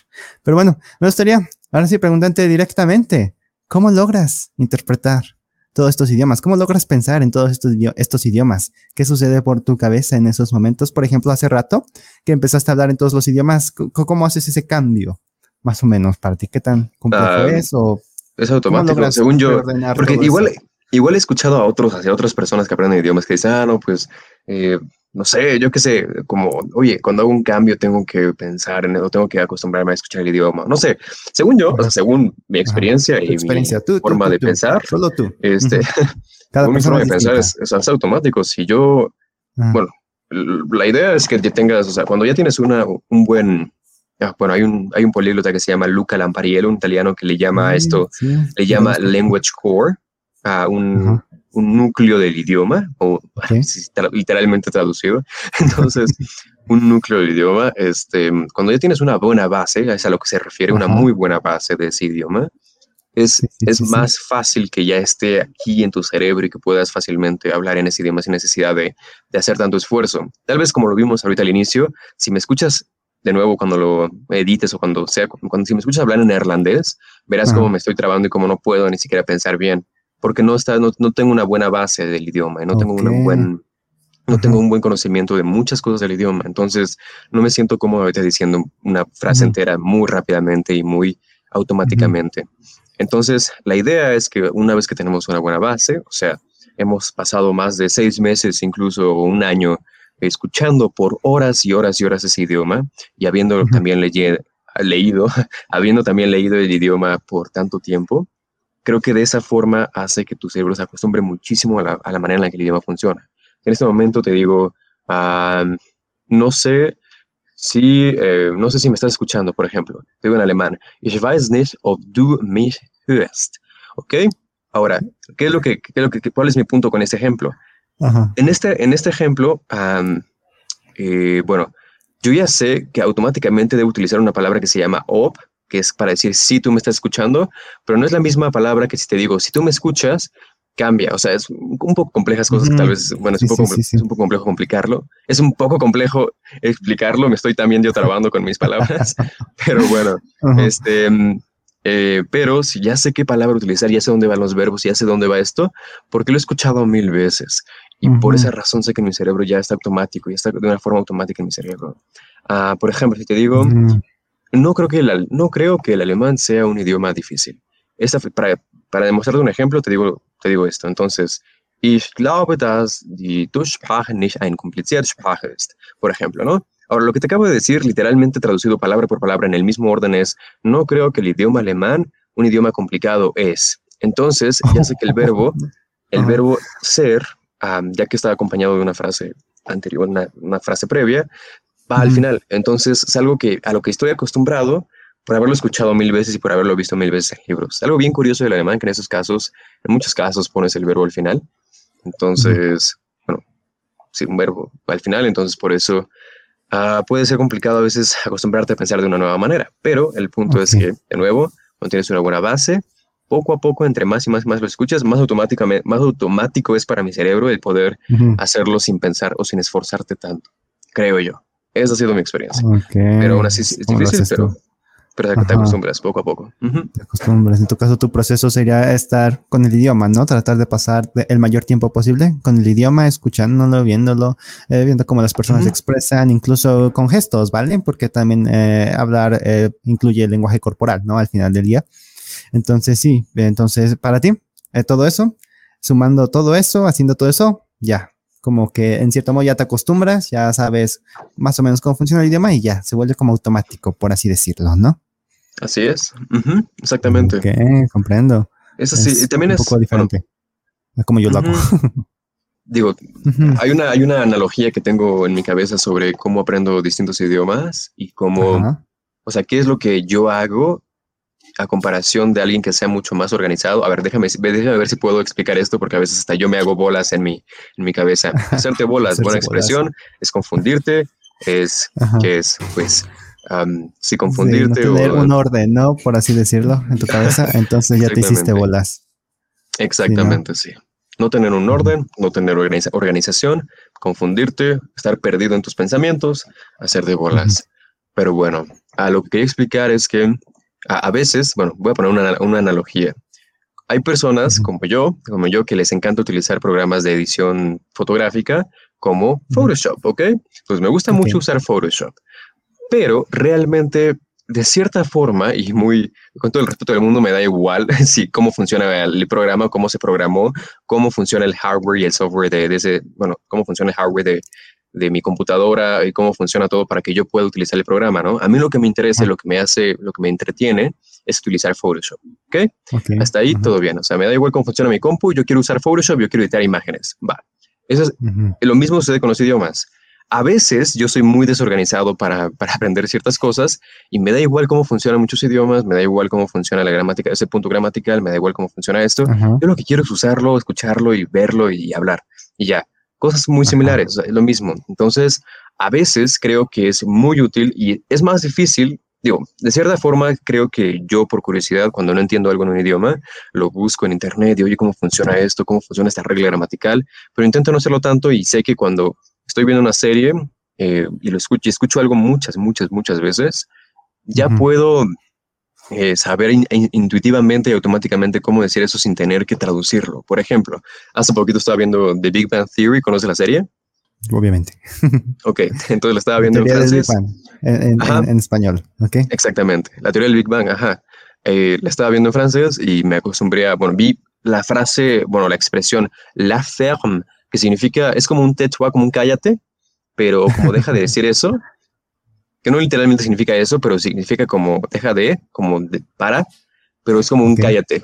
Pero bueno, me gustaría, ahora sí, preguntarte directamente, ¿cómo logras interpretar todos estos idiomas? ¿Cómo logras pensar en todos estos, estos idiomas? ¿Qué sucede por tu cabeza en esos momentos? Por ejemplo, hace rato que empezaste a hablar en todos los idiomas, ¿cómo haces ese cambio? Más o menos, para ti, ¿qué tan complejo ah, es? O, es automático, según yo. Porque igual, igual he escuchado a otros, hacia otras personas que aprenden idiomas que dicen, ah, no, pues eh, no sé, yo qué sé, como, oye, cuando hago un cambio tengo que pensar en eso, tengo que acostumbrarme a escuchar el idioma. No sé, según yo, o sea, según mi experiencia y mi forma de pensar, solo tú. Este, Cada mi forma de pensar es, es, automático. Si yo, ah. bueno, la idea es que tengas, o sea, cuando ya tienes una, un buen, ah, bueno, hay un, hay un políglota que se llama Luca Lampariello, un italiano que le llama a esto, le llama language core, a un, un núcleo del idioma, o literalmente traducido. Entonces, un núcleo del idioma, este, cuando ya tienes una buena base, es a lo que se refiere, una muy buena base de ese idioma, es, es más fácil que ya esté aquí en tu cerebro y que puedas fácilmente hablar en ese idioma sin necesidad de, de hacer tanto esfuerzo. Tal vez como lo vimos ahorita al inicio, si me escuchas de nuevo cuando lo edites o cuando sea, cuando si me escuchas hablar en neerlandés, verás cómo me estoy trabando y cómo no puedo ni siquiera pensar bien porque no, está, no, no tengo una buena base del idioma y no tengo una buen, no tengo un buen conocimiento de muchas cosas del idioma. Entonces, no me siento cómodo ahorita diciendo una frase entera muy rápidamente y muy automáticamente. Entonces, la idea es que una vez que tenemos una buena base, o sea, hemos pasado más de seis meses, incluso un año, escuchando por horas y horas y horas ese idioma y habiendo también leído, habiendo también leído el idioma por tanto tiempo, creo que de esa forma hace que tu cerebro se acostumbre muchísimo a la, manera en la que el idioma funciona. En este momento te digo, no sé si, eh, no sé si me estás escuchando, por ejemplo. Te digo en alemán, ich weiß nicht, ob du mich hörst. ¿Ok? Ahora, ¿qué es lo que, qué es lo que, ¿cuál es mi punto con este ejemplo? En, este, en este ejemplo, eh, bueno, yo ya sé que automáticamente debo utilizar una palabra que se llama ob, que es para decir si tú me estás escuchando, pero no es la misma palabra que si te digo si tú me escuchas, cambia. O sea, es un poco complejas cosas que tal vez, bueno, es, un poco, es, un poco, complejo complicarlo. Es un poco complejo explicarlo. Me estoy también yo trabando con mis palabras, pero bueno, este, eh, pero si ya sé qué palabra utilizar, ya sé dónde van los verbos, ya sé dónde va esto, porque lo he escuchado mil veces. Y por esa razón sé que mi cerebro ya está automático, ya está de una forma automática en mi cerebro. Ah, por ejemplo, si te digo, no creo que el, no creo que el alemán sea un idioma difícil. Esta, para, para demostrarte un ejemplo, te digo, te digo esto. Entonces, ich glaube, dass die Sprache nicht eine komplizierte Sprache ist. Por ejemplo, ¿no? Ahora, lo que te acabo de decir, literalmente traducido palabra por palabra en el mismo orden es, no creo que el idioma alemán un idioma complicado es. Entonces, ya sé que el verbo, el verbo ser, ya que está acompañado de una frase anterior, una, una frase previa, va al final. Entonces es algo que a lo que estoy acostumbrado, por haberlo escuchado mil veces y por haberlo visto mil veces en libros. Algo bien curioso del alemán que en esos casos, en muchos casos pones el verbo al final. Entonces, bueno, sí, un verbo al final, entonces por eso ah, puede ser complicado a veces acostumbrarte a pensar de una nueva manera. Pero el punto es que, de nuevo, cuando tienes una buena base, poco a poco, entre más y más y más lo escuchas, más, automáticamente, más automático es para mi cerebro el poder hacerlo sin pensar o sin esforzarte tanto, creo yo. Esa ha sido mi experiencia. Pero aún así es difícil, pero, pero te acostumbras poco a poco. Te acostumbras. En tu caso, tu proceso sería estar con el idioma, ¿no? Tratar de pasar el mayor tiempo posible con el idioma, escuchándolo, viéndolo, eh, viendo cómo las personas se expresan, incluso con gestos, ¿vale? Porque también eh, hablar eh, incluye el lenguaje corporal, ¿no? Al final del día. Entonces, sí, entonces, para ti, todo eso, sumando todo eso, haciendo todo eso, ya, como que en cierto modo ya te acostumbras, ya sabes más o menos cómo funciona el idioma y ya se vuelve como automático, por así decirlo, ¿no? Así es, exactamente. Ok, comprendo. Eso sí, también es un poco diferente. como yo lo hago. Digo, hay, una, hay una analogía que tengo en mi cabeza sobre cómo aprendo distintos idiomas y cómo, o sea, qué es lo que yo hago a comparación de alguien que sea mucho más organizado. A ver, déjame, déjame ver si puedo explicar esto, porque a veces hasta yo me hago bolas en mi, en mi cabeza. Hacerte bolas, buena expresión, es confundirte, es que es, pues, um, sí, confundirte. tener un orden, ¿no? Por así decirlo, en tu cabeza, entonces ya te hiciste bolas. Exactamente, sí. ¿no? tener un orden, no tener organización, confundirte, estar perdido en tus pensamientos, hacer de bolas. Pero bueno, a lo que quería explicar es que a, veces, bueno, voy a poner una, una analogía. Hay personas como yo, como yo, que les encanta utilizar programas de edición fotográfica como Photoshop, ¿ok? Pues me gusta mucho usar Photoshop, pero realmente de cierta forma, y muy, con todo el respeto del mundo, me da igual si cómo funciona el programa, cómo se programó, cómo funciona el hardware y el software de, de ese, bueno, cómo funciona el hardware de, de mi computadora y cómo funciona todo para que yo pueda utilizar el programa, ¿no? A mí lo que me interesa, lo que me hace, lo que me entretiene es utilizar Photoshop, ¿ok? Hasta ahí todo bien, o sea, me da igual cómo funciona mi compu, yo quiero usar Photoshop, yo quiero editar imágenes, va. Eso es, lo mismo sucede con los idiomas. A veces yo soy muy desorganizado para, para, aprender ciertas cosas y me da igual cómo funcionan muchos idiomas, me da igual cómo funciona la gramática, ese punto gramatical, me da igual cómo funciona esto. Yo lo que quiero es usarlo, escucharlo y verlo y hablar. Y ya, cosas muy similares, lo mismo. Entonces, a veces creo que es muy útil y es más difícil, digo, de cierta forma creo que yo por curiosidad, cuando no entiendo algo en un idioma, lo busco en internet y oye cómo funciona esto, cómo funciona esta regla gramatical, pero intento no hacerlo tanto y sé que cuando estoy viendo una serie eh, y lo escucho y escucho algo muchas, muchas, muchas veces, ya puedo eh, saber intuitivamente y automáticamente cómo decir eso sin tener que traducirlo. Por ejemplo, hace poquito estaba viendo The Big Bang Theory, ¿conoce la serie? Obviamente. Ok, entonces la estaba viendo en francés. en, español, ¿ok? Exactamente, la teoría del Big Bang, ajá. Eh, la estaba viendo en francés y me acostumbré a, bueno, vi la frase, bueno, la expresión la ferme, que significa, es como un tetua, como un cállate, pero como deja de decir eso, que no literalmente significa eso, pero significa como deja de, como de para, pero es como un cállate.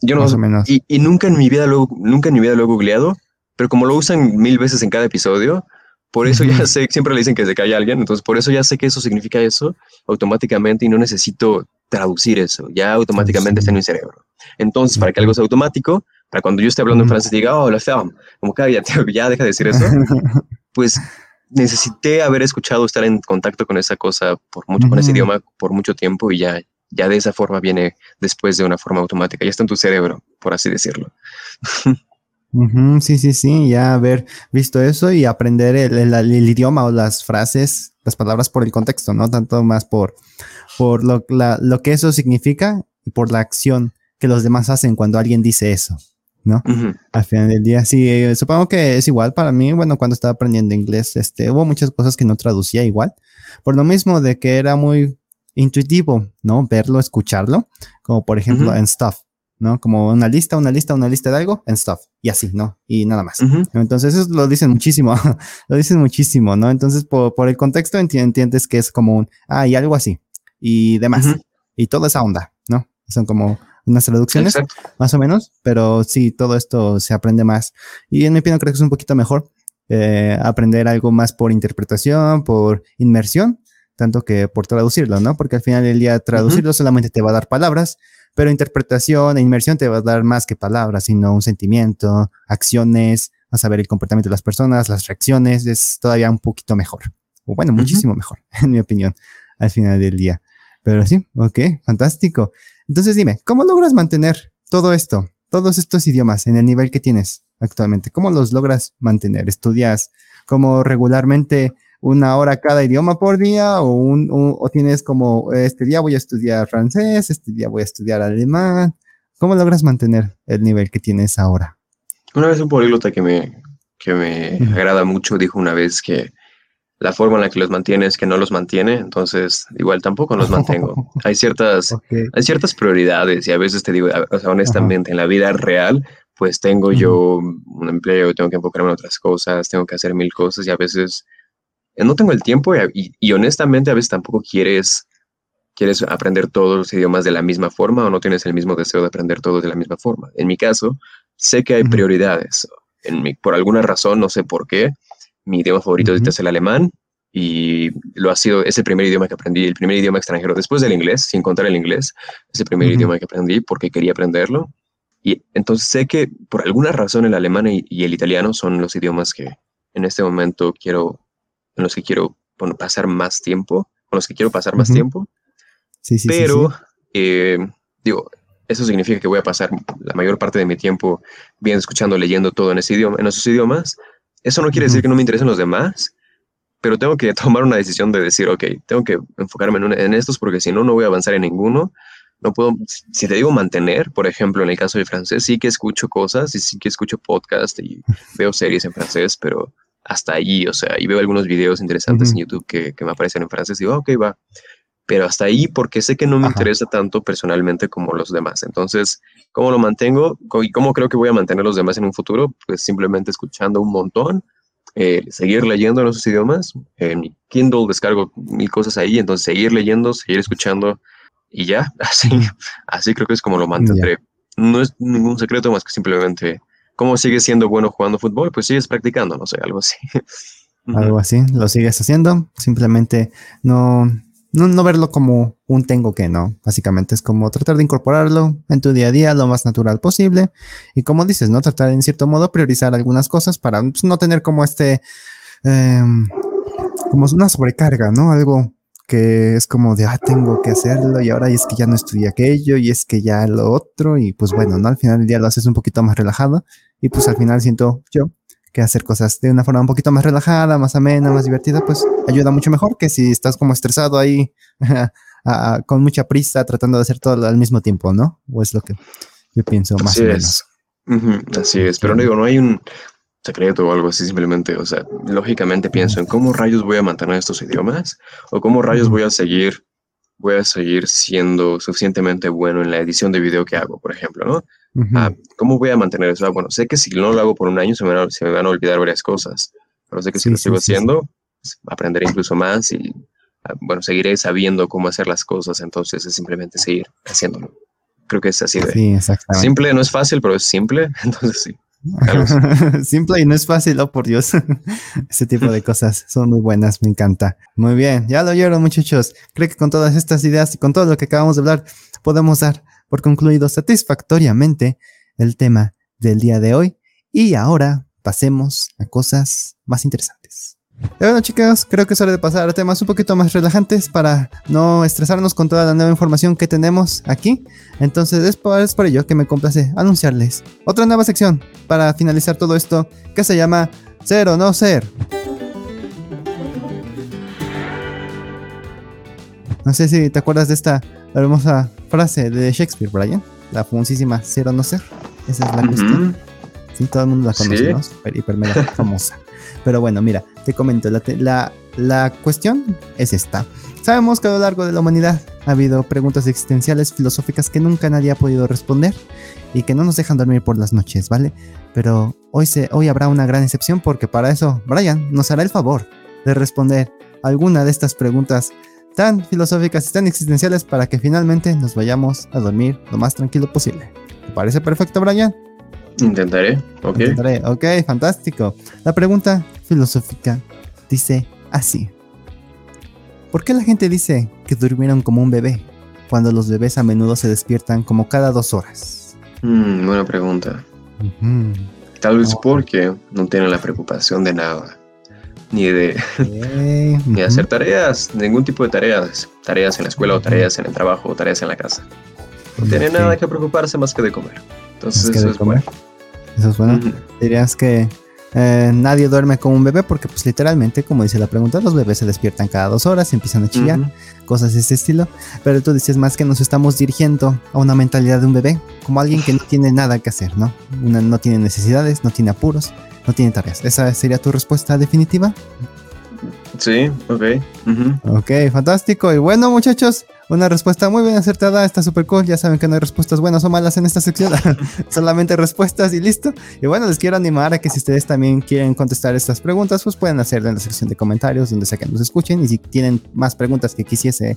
Yo no, Y, y, nunca en mi vida lo, nunca en mi vida lo he googleado, pero como lo usan mil veces en cada episodio, por eso ya sé, siempre le dicen que se calla alguien, entonces por eso ya sé que eso significa eso automáticamente y no necesito traducir eso, ya automáticamente está en mi cerebro. Entonces, para que algo sea automático, para cuando yo esté hablando en francés diga, oh, la femme, como cállate, ya deja de decir eso, pues necesité haber escuchado, estar en contacto con esa cosa por mucho, con ese idioma por mucho tiempo y ya, ya de esa forma viene después de una forma automática. Ya está en tu cerebro, por así decirlo. sí, sí, sí, ya haber visto eso y aprender el, idioma o las frases, las palabras por el contexto, ¿no? Tanto más por, por lo, lo que eso significa y por la acción que los demás hacen cuando alguien dice eso. ¿No? Al final del día, sí, eh, supongo que es igual para mí, bueno, cuando estaba aprendiendo inglés, este, hubo muchas cosas que no traducía igual, por lo mismo de que era muy intuitivo, ¿no? Verlo, escucharlo, como por ejemplo en Stuff, ¿no? Como una lista, una lista, una lista de algo en Stuff, y así, ¿no? Y nada más. Entonces, eso lo dicen muchísimo, lo dicen muchísimo, ¿no? Entonces, por, por el contexto entiendes que es como un, ah, y algo así, y demás, y toda esa onda, ¿no? Son como unas traducciones, más o menos, pero sí, todo esto se aprende más. Y en mi opinión creo que es un poquito mejor eh, aprender algo más por interpretación, por inmersión, tanto que por traducirlo, ¿no? Porque al final del día traducirlo solamente te va a dar palabras, pero interpretación e inmersión te va a dar más que palabras, sino un sentimiento, acciones, a saber el comportamiento de las personas, las reacciones, es todavía un poquito mejor. O bueno, muchísimo mejor, en mi opinión, al final del día. Pero sí, ok, fantástico. Entonces dime, ¿cómo logras mantener todo esto, todos estos idiomas en el nivel que tienes actualmente? ¿Cómo los logras mantener? ¿Estudias como regularmente una hora cada idioma por día o, un, o tienes como este día voy a estudiar francés, este día voy a estudiar alemán? ¿Cómo logras mantener el nivel que tienes ahora? Una vez un políglota que me, que me agrada mucho dijo una vez que la forma en la que los mantiene es que no los mantiene, entonces igual tampoco los mantengo. hay ciertas, hay ciertas prioridades y a veces te digo, o sea, honestamente, en la vida real, pues tengo yo un empleo, tengo que enfocarme en otras cosas, tengo que hacer mil cosas y a veces eh, no tengo el tiempo y, y, honestamente a veces tampoco quieres, quieres aprender todos los idiomas de la misma forma o no tienes el mismo deseo de aprender todos de la misma forma. En mi caso, sé que hay prioridades. En mi, por alguna razón, no sé por qué, mi idioma favorito es el alemán y lo ha sido ese primer idioma que aprendí, el primer idioma extranjero, después del inglés, sin contar el inglés, ese primer idioma que aprendí porque quería aprenderlo. Y entonces sé que por alguna razón el alemán y, el italiano son los idiomas que en este momento quiero, en los que quiero pasar más tiempo, con los que quiero pasar más tiempo. Sí, sí, Pero, eh, digo, eso significa que voy a pasar la mayor parte de mi tiempo bien escuchando, leyendo todo en ese idioma, en esos idiomas, eso no quiere decir que no me interesen los demás, pero tengo que tomar una decisión de decir, ok, tengo que enfocarme en, estos porque si no, no voy a avanzar en ninguno. No puedo, si te digo mantener, por ejemplo, en el caso del francés, sí que escucho cosas y sí que escucho podcast y veo series en francés, pero hasta allí, o sea, y veo algunos videos interesantes en YouTube que, que, me aparecen en francés y digo, ok, va. Pero hasta ahí porque sé que no me interesa tanto personalmente como los demás. Entonces, ¿Cómo lo mantengo? ¿Y cómo creo que voy a mantener los demás en un futuro? Pues simplemente escuchando un montón, eh, seguir leyendo en esos idiomas. En mi Kindle descargo mil cosas ahí, entonces seguir leyendo, seguir escuchando y ya, así, así creo que es como lo mantendré. No es ningún secreto más que simplemente, ¿cómo sigues siendo bueno jugando fútbol? Pues sigues practicando, no sé, algo así. algo así, lo sigues haciendo, simplemente no, no, verlo como un tengo que, no. Básicamente es como tratar de incorporarlo en tu día a día lo más natural posible. Y como dices, ¿no? Tratar en cierto modo priorizar algunas cosas para pues, no tener como este, em, como una sobrecarga, ¿no? Algo que es como de, ah, tengo que hacerlo y ahora es que ya no estudié aquello y es que ya lo otro y pues bueno, ¿no? Al final del día lo haces un poquito más relajado y pues al final siento yo que hacer cosas de una forma un poquito más relajada, más amena, más divertida, pues ayuda mucho mejor que si estás como estresado ahí con mucha prisa tratando de hacer todo al mismo tiempo, ¿no? O es lo que yo pienso más así o menos. Es. Así es, pero no digo, no hay un secreto o algo así, simplemente, o sea, lógicamente pienso en cómo rayos voy a mantener estos idiomas o cómo rayos voy a seguir, voy a seguir siendo suficientemente bueno en la edición de video que hago, por ejemplo, ¿no? Ah, ¿Cómo voy a mantener eso? Ah, bueno, sé que si no lo hago por un año se me, van a, olvidar varias cosas, pero sé que si lo sigo haciendo, pues, aprenderé incluso más y, ah, bueno, seguiré sabiendo cómo hacer las cosas, entonces es simplemente seguir haciéndolo. Creo que es así de sí, simple, no es fácil, pero es simple, entonces sí. Simple y no es fácil, oh por Dios. Ese tipo de cosas son muy buenas, me encanta. Muy bien, ya lo oyeron muchachos. Creo que con todas estas ideas y con todo lo que acabamos de hablar, podemos dar por concluido satisfactoriamente el tema del día de hoy. Y ahora pasemos a cosas más interesantes. bueno, chicos, creo que es hora de pasar a temas un poquito más relajantes para no estresarnos con toda la nueva información que tenemos aquí. Entonces, es por, es por ello que me complace anunciarles otra nueva sección para finalizar todo esto que se llama Ser o No Ser. No sé si te acuerdas de esta hermosa frase de Shakespeare, Brian. La famosísima ser o no ser. Esa es la cuestión. Sí, todo el mundo la conoce, ¿no? Hiper mega famosa. Pero bueno, mira, te comento, la, la, cuestión es esta. Sabemos que a lo largo de la humanidad ha habido preguntas existenciales filosóficas que nunca nadie ha podido responder y que no nos dejan dormir por las noches, ¿vale? Pero hoy, se, hoy habrá una gran excepción porque para eso Brian nos hará el favor de responder alguna de estas preguntas tan filosóficas y tan existenciales para que finalmente nos vayamos a dormir lo más tranquilo posible. ¿Te parece perfecto, Brian? Intentaré, ok. Intentaré, ok, fantástico. La pregunta filosófica dice así. ¿Por qué la gente dice que durmieron como un bebé cuando los bebés a menudo se despiertan como cada dos horas? Mm, buena pregunta. Tal vez porque no tienen la preocupación de nada. Ni de, ni hacer tareas, ningún tipo de tareas. Tareas en la escuela o tareas en el trabajo o tareas en la casa. No tienen nada que preocuparse más que de comer. Entonces, eso es bueno. Eso es bueno. Dirías que eh, nadie duerme como un bebé porque pues literalmente, como dice la pregunta, los bebés se despiertan cada dos horas, y empiezan a chillar, cosas de ese estilo. Pero tú dices más que nos estamos dirigiendo a una mentalidad de un bebé, como alguien que no tiene nada que hacer, ¿no? no tiene necesidades, no tiene apuros, no tiene tareas. ¿Esa sería tu respuesta definitiva? Sí, ok. Ok, fantástico. Y bueno, muchachos, una respuesta muy bien acertada, está súper cool. Ya saben que no hay respuestas buenas o malas en esta sección, solamente respuestas y listo. Y bueno, les quiero animar a que si ustedes también quieren contestar estas preguntas, pues pueden hacerlo en la sección de comentarios, donde sea que nos escuchen. Y si tienen más preguntas que, quisiese,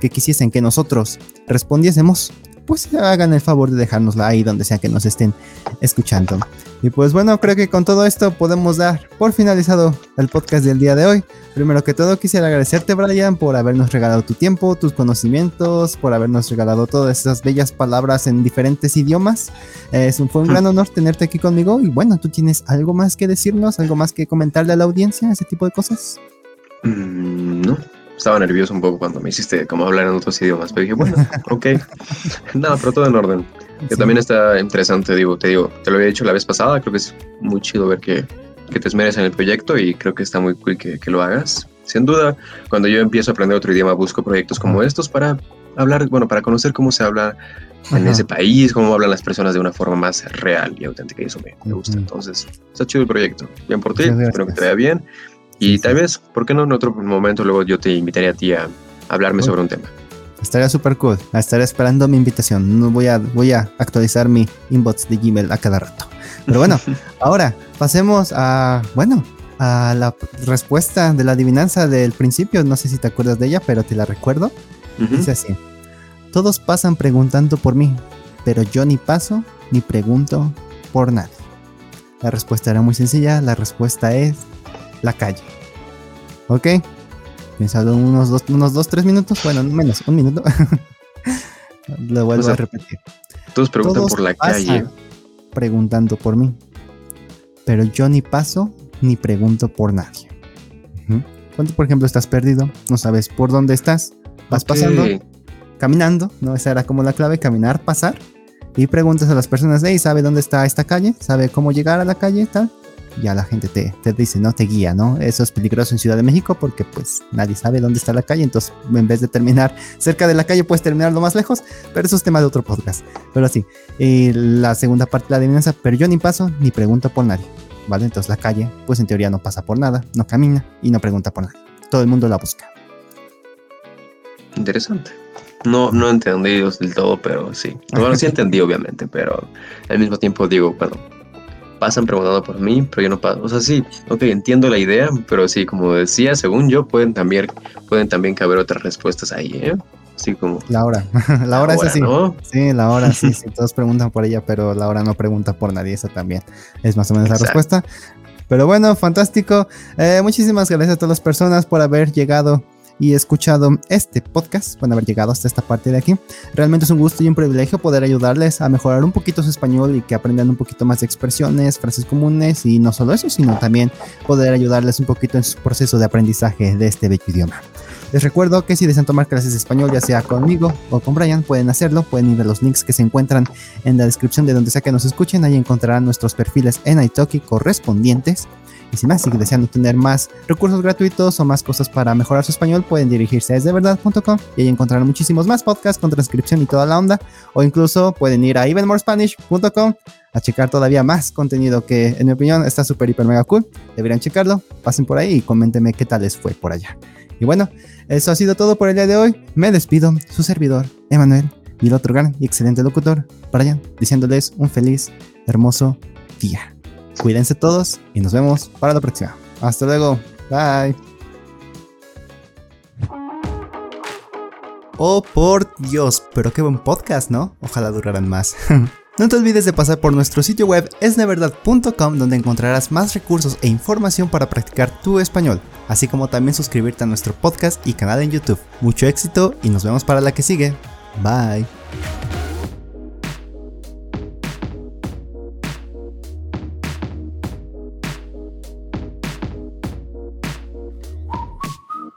que quisiesen que nosotros respondiésemos, pues hagan el favor de dejárnosla ahí donde sea que nos estén escuchando. Y pues bueno, creo que con todo esto podemos dar por finalizado el podcast del día de hoy. Primero que todo quisiera agradecerte Brian por habernos regalado tu tiempo, tus conocimientos, por habernos regalado todas esas bellas palabras en diferentes idiomas. Es un, fue un gran honor tenerte aquí conmigo y bueno, ¿tú tienes algo más que decirnos, algo más que comentarle a la audiencia, ese tipo de cosas? Mm, no, estaba nervioso un poco cuando me hiciste como hablar en otros idiomas, pero dije, bueno, ok. Nada, pero todo en orden. Que también está interesante, digo, te digo, te lo había dicho la vez pasada, creo que es muy chido ver que, que te esmeres en el proyecto y creo que está muy cool que, que, lo hagas. Sin duda, cuando yo empiezo a aprender otro idioma, busco proyectos como estos para hablar, bueno, para conocer cómo se habla en ese país, cómo hablan las personas de una forma más real y auténtica y eso me, me gusta. Entonces, está chido el proyecto. Bien por ti, espero que te vaya bien. Y tal vez, ¿por qué no en otro momento luego yo te invitaría a ti a hablarme sobre un tema? Estaría súper cool. Estaré esperando mi invitación. No voy a, voy a actualizar mi inbox de Gmail a cada rato. Pero bueno, ahora pasemos a, bueno, a la respuesta de la adivinanza del principio. No sé si te acuerdas de ella, pero te la recuerdo. Dice así. Todos pasan preguntando por mí, pero yo ni paso ni pregunto por nadie. La respuesta era muy sencilla. La respuesta es la calle. ¿Ok? Pensado unos dos, unos dos, tres minutos. Bueno, menos, un minuto. Lo vuelvo a repetir. Todos preguntan por la calle. Preguntando por mí. Pero yo ni paso ni pregunto por nadie. Cuando, por ejemplo, estás perdido, no sabes por dónde estás, vas pasando, caminando, ¿no? Esa era como la clave, caminar, pasar. Y preguntas a las personas, hey, ¿sabe dónde está esta calle? ¿Sabe cómo llegar a la calle? Tal ya la gente te, te, dice, ¿no? Te guía, ¿no? Eso es peligroso en Ciudad de México porque pues nadie sabe dónde está la calle, entonces en vez de terminar cerca de la calle puedes terminar lo más lejos, pero eso es tema de otro podcast. Pero sí, y la segunda parte de la adivinanza, pero yo ni paso ni pregunto por nadie, ¿vale? Entonces la calle pues en teoría no pasa por nada, no camina y no pregunta por nadie. Todo el mundo la busca. Interesante. No, no entendí del todo, pero sí. Bueno, sí entendí, obviamente, pero al mismo tiempo digo, bueno, pasan preguntando por mí, pero yo no paso. O sea, sí, ok, entiendo la idea, pero sí, como decía, según yo, pueden también, pueden también caber otras respuestas ahí, ¿eh? Así como. La hora. la hora es así. Sí, la hora, sí, sí. Todos preguntan por ella, pero la hora no pregunta por nadie. Esa también es más o menos la respuesta. Pero bueno, fantástico. Eh, muchísimas gracias a todas las personas por haber llegado y escuchado este podcast, a haber llegado hasta esta parte de aquí. Realmente es un gusto y un privilegio poder ayudarles a mejorar un poquito su español y que aprendan un poquito más de expresiones, frases comunes y no solo eso, sino también poder ayudarles un poquito en su proceso de aprendizaje de este bello idioma. Les recuerdo que si desean tomar clases de español, ya sea conmigo o con Brian, pueden hacerlo. Pueden ir a los links que se encuentran en la descripción de donde sea que nos escuchen. Ahí encontrarán nuestros perfiles en Italki correspondientes. Y si más, si deseando tener más recursos gratuitos o más cosas para mejorar su español, pueden dirigirse a esdeverdad.com y ahí encontrarán muchísimos más podcasts con transcripción y toda la onda. O incluso pueden ir a evenmorespanish.com a checar todavía más contenido que, en mi opinión, está súper, hiper, mega cool. Deberían checarlo. Pasen por ahí y coméntenme qué tal les fue por allá. Y bueno, eso ha sido todo por el día de hoy. Me despido, su servidor, Emanuel, y el otro gran y excelente locutor, Brian, diciéndoles un feliz, hermoso día. Cuídense todos y nos vemos para la próxima. Hasta luego. Bye. Oh, por Dios, pero qué buen podcast, ¿no? Ojalá duraran más. No te olvides de pasar por nuestro sitio web esneverdad.com donde encontrarás más recursos e información para practicar tu español, así como también suscribirte a nuestro podcast y canal en YouTube. Mucho éxito y nos vemos para la que sigue. Bye.